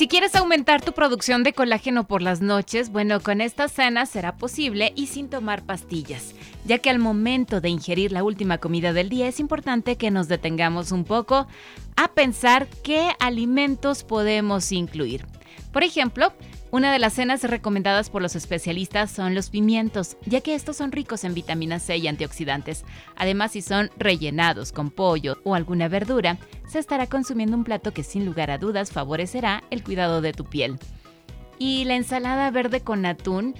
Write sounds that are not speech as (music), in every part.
Si quieres aumentar tu producción de colágeno por las noches, bueno, con esta cena será posible y sin tomar pastillas, ya que al momento de ingerir la última comida del día es importante que nos detengamos un poco a pensar qué alimentos podemos incluir. Por ejemplo, una de las cenas recomendadas por los especialistas son los pimientos, ya que estos son ricos en vitamina C y antioxidantes. Además, si son rellenados con pollo o alguna verdura, se estará consumiendo un plato que sin lugar a dudas favorecerá el cuidado de tu piel. Y la ensalada verde con atún,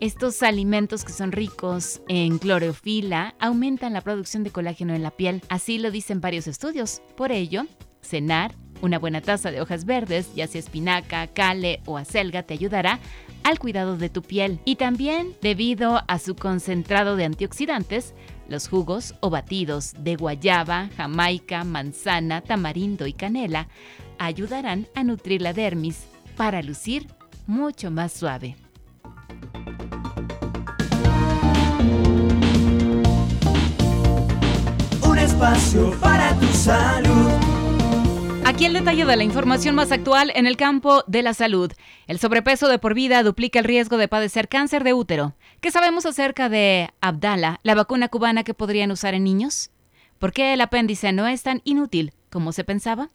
estos alimentos que son ricos en clorofila aumentan la producción de colágeno en la piel, así lo dicen varios estudios. Por ello, cenar una buena taza de hojas verdes, ya sea espinaca, cale o acelga, te ayudará al cuidado de tu piel. Y también, debido a su concentrado de antioxidantes, los jugos o batidos de guayaba, jamaica, manzana, tamarindo y canela ayudarán a nutrir la dermis para lucir mucho más suave. Un espacio para tu salud. Aquí el detalle de la información más actual en el campo de la salud. El sobrepeso de por vida duplica el riesgo de padecer cáncer de útero. ¿Qué sabemos acerca de Abdala, la vacuna cubana que podrían usar en niños? ¿Por qué el apéndice no es tan inútil como se pensaba?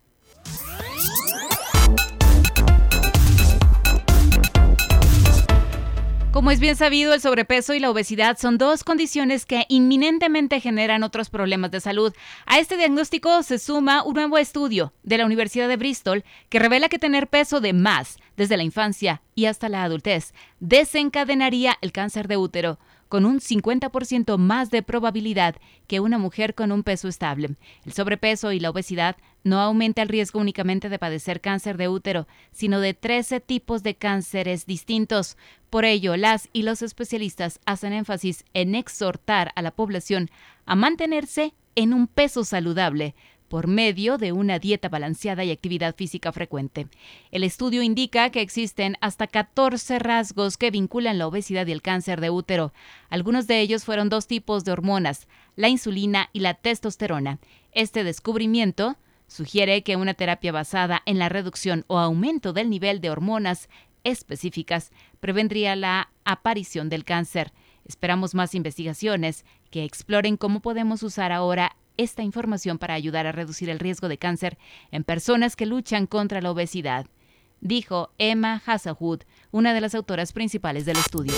Como es bien sabido, el sobrepeso y la obesidad son dos condiciones que inminentemente generan otros problemas de salud. A este diagnóstico se suma un nuevo estudio de la Universidad de Bristol que revela que tener peso de más desde la infancia y hasta la adultez desencadenaría el cáncer de útero con un 50% más de probabilidad que una mujer con un peso estable. El sobrepeso y la obesidad no aumenta el riesgo únicamente de padecer cáncer de útero, sino de 13 tipos de cánceres distintos. Por ello, las y los especialistas hacen énfasis en exhortar a la población a mantenerse en un peso saludable, por medio de una dieta balanceada y actividad física frecuente. El estudio indica que existen hasta 14 rasgos que vinculan la obesidad y el cáncer de útero. Algunos de ellos fueron dos tipos de hormonas, la insulina y la testosterona. Este descubrimiento sugiere que una terapia basada en la reducción o aumento del nivel de hormonas específicas prevendría la aparición del cáncer. Esperamos más investigaciones que exploren cómo podemos usar ahora esta información para ayudar a reducir el riesgo de cáncer en personas que luchan contra la obesidad, dijo Emma Hasselwood, una de las autoras principales del estudio.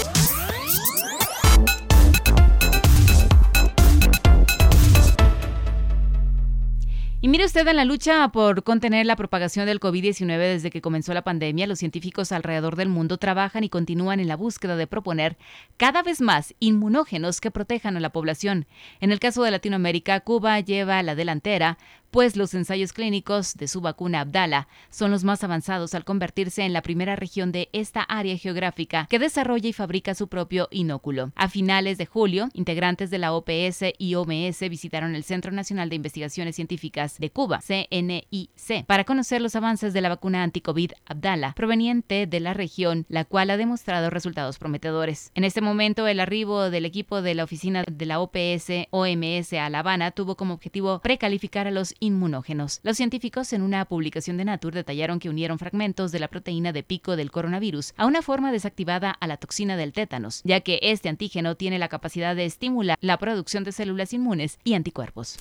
Mire usted, en la lucha por contener la propagación del COVID-19 desde que comenzó la pandemia, los científicos alrededor del mundo trabajan y continúan en la búsqueda de proponer cada vez más inmunógenos que protejan a la población. En el caso de Latinoamérica, Cuba lleva la delantera, pues los ensayos clínicos de su vacuna Abdala son los más avanzados al convertirse en la primera región de esta área geográfica que desarrolla y fabrica su propio inóculo. A finales de julio, integrantes de la OPS y OMS visitaron el Centro Nacional de Investigaciones Científicas de Cuba, CNIC, para conocer los avances de la vacuna anti-COVID Abdala, proveniente de la región, la cual ha demostrado resultados prometedores. En este momento, el arribo del equipo de la oficina de la OPS OMS a La Habana tuvo como objetivo precalificar a los inmunógenos. Los científicos en una publicación de Nature detallaron que unieron fragmentos de la proteína de pico del coronavirus a una forma desactivada a la toxina del tétanos, ya que este antígeno tiene la capacidad de estimular la producción de células inmunes y anticuerpos.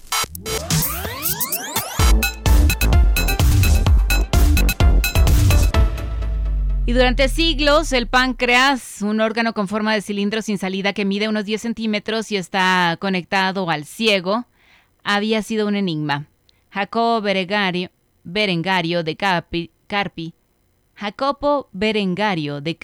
Y durante siglos, el páncreas, un órgano con forma de cilindro sin salida que mide unos 10 centímetros y está conectado al ciego, había sido un enigma. Berengario, de Carpi, Jacopo Berengario de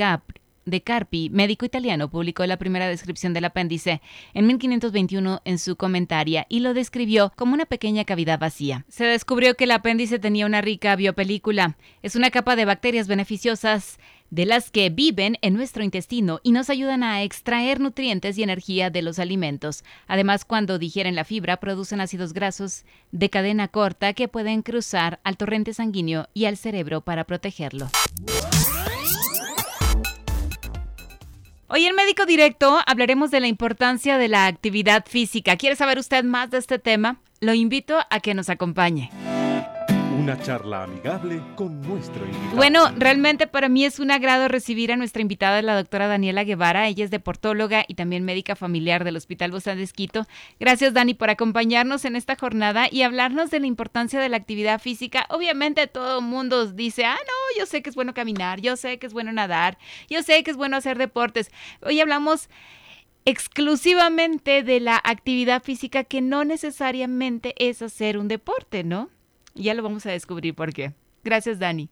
de Carpi, médico italiano, publicó la primera descripción del apéndice en 1521 en su comentaria y lo describió como una pequeña cavidad vacía. Se descubrió que el apéndice tenía una rica biopelícula. Es una capa de bacterias beneficiosas de las que viven en nuestro intestino y nos ayudan a extraer nutrientes y energía de los alimentos. Además, cuando digieren la fibra, producen ácidos grasos de cadena corta que pueden cruzar al torrente sanguíneo y al cerebro para protegerlo. Hoy en Médico Directo hablaremos de la importancia de la actividad física. ¿Quiere saber usted más de este tema? Lo invito a que nos acompañe. Una charla amigable con nuestro invitado. Bueno, realmente para mí es un agrado recibir a nuestra invitada, la doctora Daniela Guevara. Ella es deportóloga y también médica familiar del Hospital Bozán de Esquito. Gracias, Dani, por acompañarnos en esta jornada y hablarnos de la importancia de la actividad física. Obviamente todo mundo dice, ah, no, yo sé que es bueno caminar, yo sé que es bueno nadar, yo sé que es bueno hacer deportes. Hoy hablamos exclusivamente de la actividad física que no necesariamente es hacer un deporte, ¿no? Ya lo vamos a descubrir por qué. Gracias, Dani.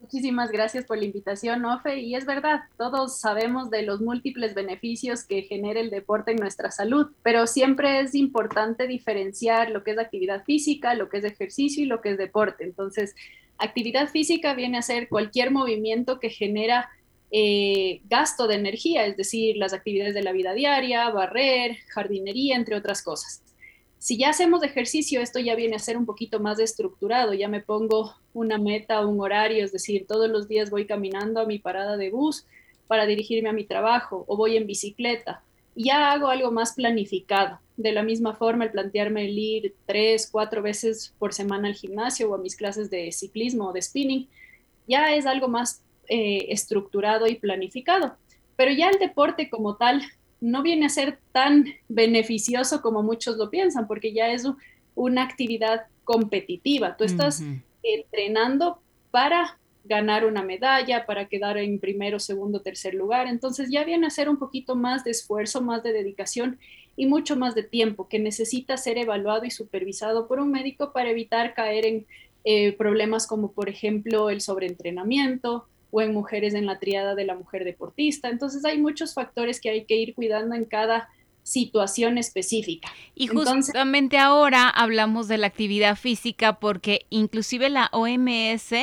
Muchísimas gracias por la invitación, Ofe. Y es verdad, todos sabemos de los múltiples beneficios que genera el deporte en nuestra salud, pero siempre es importante diferenciar lo que es actividad física, lo que es ejercicio y lo que es deporte. Entonces, actividad física viene a ser cualquier movimiento que genera eh, gasto de energía, es decir, las actividades de la vida diaria, barrer, jardinería, entre otras cosas. Si ya hacemos ejercicio, esto ya viene a ser un poquito más estructurado, ya me pongo una meta, un horario, es decir, todos los días voy caminando a mi parada de bus para dirigirme a mi trabajo o voy en bicicleta. Ya hago algo más planificado. De la misma forma, el plantearme el ir tres, cuatro veces por semana al gimnasio o a mis clases de ciclismo o de spinning, ya es algo más eh, estructurado y planificado. Pero ya el deporte como tal no viene a ser tan beneficioso como muchos lo piensan, porque ya es una actividad competitiva. Tú estás entrenando para ganar una medalla, para quedar en primero, segundo, tercer lugar. Entonces ya viene a ser un poquito más de esfuerzo, más de dedicación y mucho más de tiempo que necesita ser evaluado y supervisado por un médico para evitar caer en eh, problemas como, por ejemplo, el sobreentrenamiento, o en mujeres en la triada de la mujer deportista. Entonces hay muchos factores que hay que ir cuidando en cada situación específica. Y justamente ahora hablamos de la actividad física porque inclusive la OMS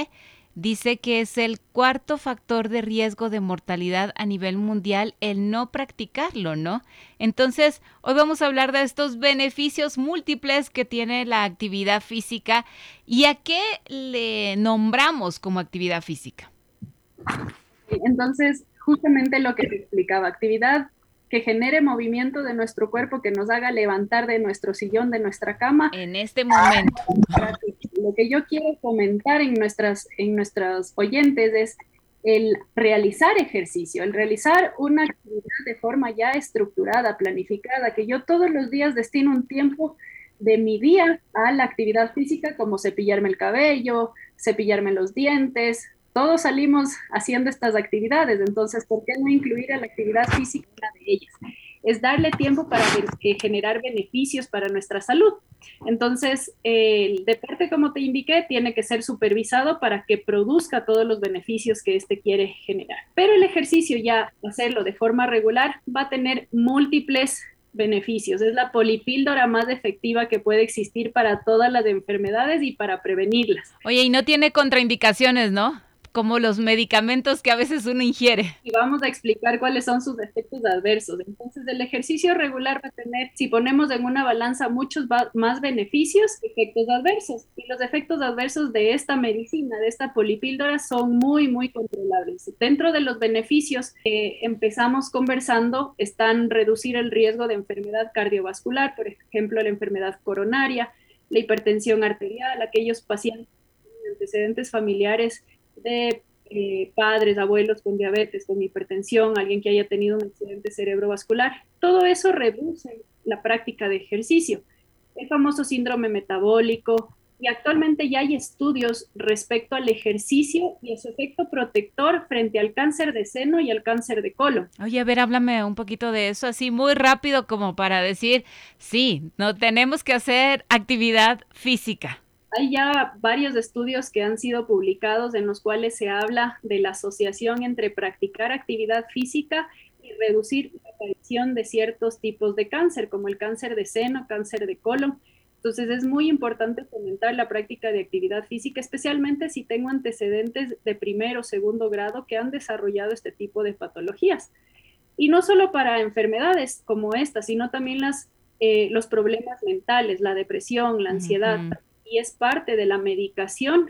dice que es el cuarto factor de riesgo de mortalidad a nivel mundial el no practicarlo, ¿no? Entonces, hoy vamos a hablar de estos beneficios múltiples que tiene la actividad física y a qué le nombramos como actividad física. Entonces, justamente lo que te explicaba, actividad que genere movimiento de nuestro cuerpo, que nos haga levantar de nuestro sillón, de nuestra cama. En este momento. Lo que yo quiero comentar en nuestras, en nuestros oyentes es el realizar ejercicio, el realizar una actividad de forma ya estructurada, planificada, que yo todos los días destino un tiempo de mi día a la actividad física, como cepillarme el cabello, cepillarme los dientes, todos salimos haciendo estas actividades, entonces, ¿por qué no incluir a la actividad física de ellas? Es darle tiempo para eh, generar beneficios para nuestra salud. Entonces, el deporte, como te indiqué, tiene que ser supervisado para que produzca todos los beneficios que éste quiere generar. Pero el ejercicio, ya hacerlo de forma regular, va a tener múltiples beneficios. Es la polipíldora más efectiva que puede existir para todas las enfermedades y para prevenirlas. Oye, y no tiene contraindicaciones, ¿no? Como los medicamentos que a veces uno ingiere. Y vamos a explicar cuáles son sus efectos adversos. Entonces, el ejercicio regular va a tener, si ponemos en una balanza muchos más beneficios, efectos adversos. Y los efectos adversos de esta medicina, de esta polipíldora, son muy, muy controlables. Dentro de los beneficios que empezamos conversando están reducir el riesgo de enfermedad cardiovascular, por ejemplo, la enfermedad coronaria, la hipertensión arterial, aquellos pacientes antecedentes familiares de eh, padres, abuelos con diabetes, con hipertensión, alguien que haya tenido un accidente cerebrovascular. Todo eso reduce la práctica de ejercicio. El famoso síndrome metabólico, y actualmente ya hay estudios respecto al ejercicio y a su efecto protector frente al cáncer de seno y al cáncer de colon. Oye, a ver, háblame un poquito de eso, así muy rápido como para decir, sí, no tenemos que hacer actividad física. Hay ya varios estudios que han sido publicados en los cuales se habla de la asociación entre practicar actividad física y reducir la aparición de ciertos tipos de cáncer, como el cáncer de seno, cáncer de colon. Entonces es muy importante fomentar la práctica de actividad física, especialmente si tengo antecedentes de primero o segundo grado que han desarrollado este tipo de patologías. Y no solo para enfermedades como esta, sino también las, eh, los problemas mentales, la depresión, la ansiedad, y es parte de la medicación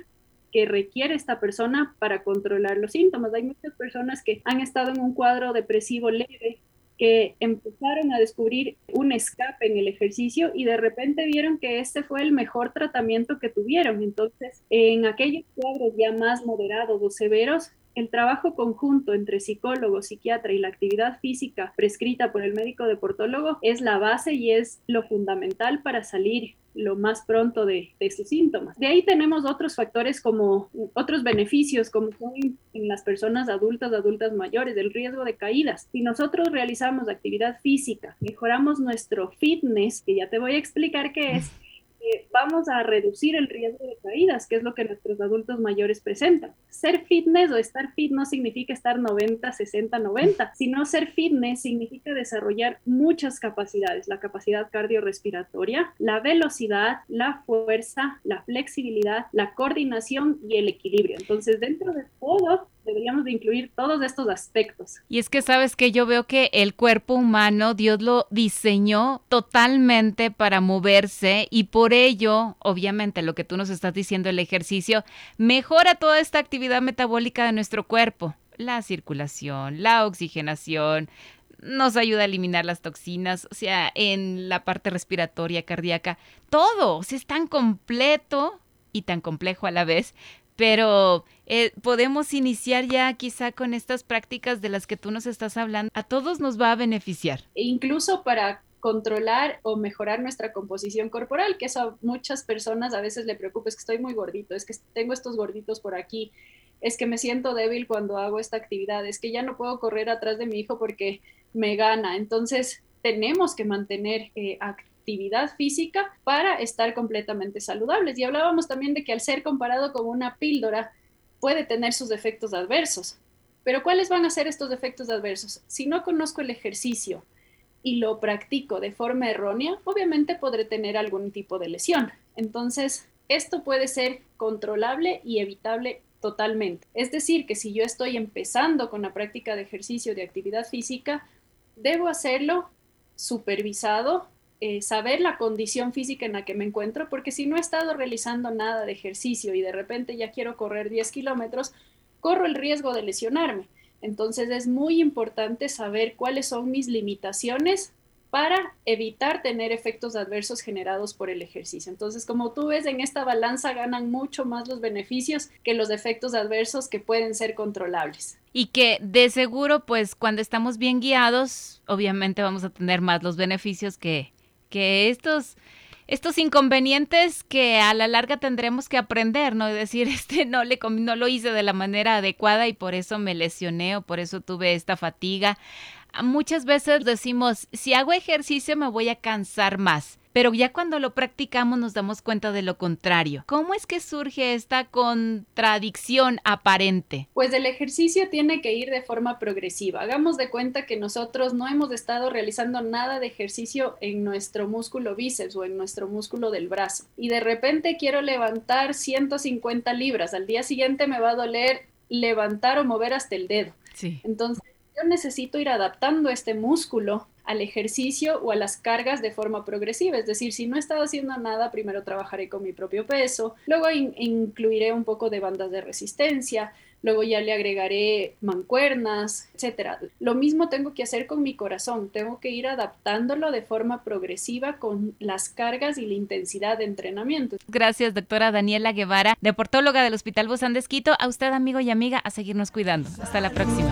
que requiere esta persona para controlar los síntomas. Hay muchas personas que han estado en un cuadro depresivo leve, que empezaron a descubrir un escape en el ejercicio y de repente vieron que este fue el mejor tratamiento que tuvieron. Entonces, en aquellos cuadros ya más moderados o severos, el trabajo conjunto entre psicólogo, psiquiatra y la actividad física prescrita por el médico deportólogo es la base y es lo fundamental para salir lo más pronto de, de sus síntomas. De ahí tenemos otros factores como otros beneficios, como son en las personas adultas, adultas mayores, el riesgo de caídas. Si nosotros realizamos actividad física, mejoramos nuestro fitness, que ya te voy a explicar qué es, (laughs) vamos a reducir el riesgo de caídas, que es lo que nuestros adultos mayores presentan. Ser fitness o estar fit no significa estar 90, 60, 90, sino ser fitness significa desarrollar muchas capacidades, la capacidad cardiorrespiratoria, la velocidad, la fuerza, la flexibilidad, la coordinación y el equilibrio. Entonces, dentro de todo, deberíamos de incluir todos estos aspectos. Y es que sabes que yo veo que el cuerpo humano Dios lo diseñó totalmente para moverse y por ello, obviamente lo que tú nos estás diciendo, el ejercicio mejora toda esta actividad metabólica de nuestro cuerpo, la circulación, la oxigenación, nos ayuda a eliminar las toxinas, o sea, en la parte respiratoria, cardíaca, todo, o sea, es tan completo y tan complejo a la vez, pero eh, podemos iniciar ya quizá con estas prácticas de las que tú nos estás hablando. A todos nos va a beneficiar. E incluso para controlar o mejorar nuestra composición corporal, que eso a muchas personas a veces le preocupa, es que estoy muy gordito, es que tengo estos gorditos por aquí, es que me siento débil cuando hago esta actividad, es que ya no puedo correr atrás de mi hijo porque me gana. Entonces, tenemos que mantener eh, actividad física para estar completamente saludables. Y hablábamos también de que al ser comparado con una píldora puede tener sus efectos adversos. Pero ¿cuáles van a ser estos efectos adversos? Si no conozco el ejercicio y lo practico de forma errónea, obviamente podré tener algún tipo de lesión. Entonces, esto puede ser controlable y evitable totalmente. Es decir, que si yo estoy empezando con la práctica de ejercicio de actividad física, debo hacerlo supervisado eh, saber la condición física en la que me encuentro, porque si no he estado realizando nada de ejercicio y de repente ya quiero correr 10 kilómetros, corro el riesgo de lesionarme. Entonces es muy importante saber cuáles son mis limitaciones para evitar tener efectos adversos generados por el ejercicio. Entonces, como tú ves, en esta balanza ganan mucho más los beneficios que los efectos adversos que pueden ser controlables. Y que de seguro, pues cuando estamos bien guiados, obviamente vamos a tener más los beneficios que, que estos estos inconvenientes que a la larga tendremos que aprender, ¿no? Es decir, (laughs) este no le no lo hice de la manera adecuada y por eso me lesioné o por eso tuve esta fatiga. Muchas veces decimos, si hago ejercicio me voy a cansar más pero ya cuando lo practicamos nos damos cuenta de lo contrario. ¿Cómo es que surge esta contradicción aparente? Pues el ejercicio tiene que ir de forma progresiva. Hagamos de cuenta que nosotros no hemos estado realizando nada de ejercicio en nuestro músculo bíceps o en nuestro músculo del brazo y de repente quiero levantar 150 libras. Al día siguiente me va a doler levantar o mover hasta el dedo. Sí. Entonces, yo necesito ir adaptando este músculo al ejercicio o a las cargas de forma progresiva. Es decir, si no he estado haciendo nada, primero trabajaré con mi propio peso, luego incluiré un poco de bandas de resistencia, luego ya le agregaré mancuernas, etcétera. Lo mismo tengo que hacer con mi corazón, tengo que ir adaptándolo de forma progresiva con las cargas y la intensidad de entrenamiento. Gracias, doctora Daniela Guevara, deportóloga del Hospital Bozán de Esquito. A usted, amigo y amiga, a seguirnos cuidando. Hasta la próxima.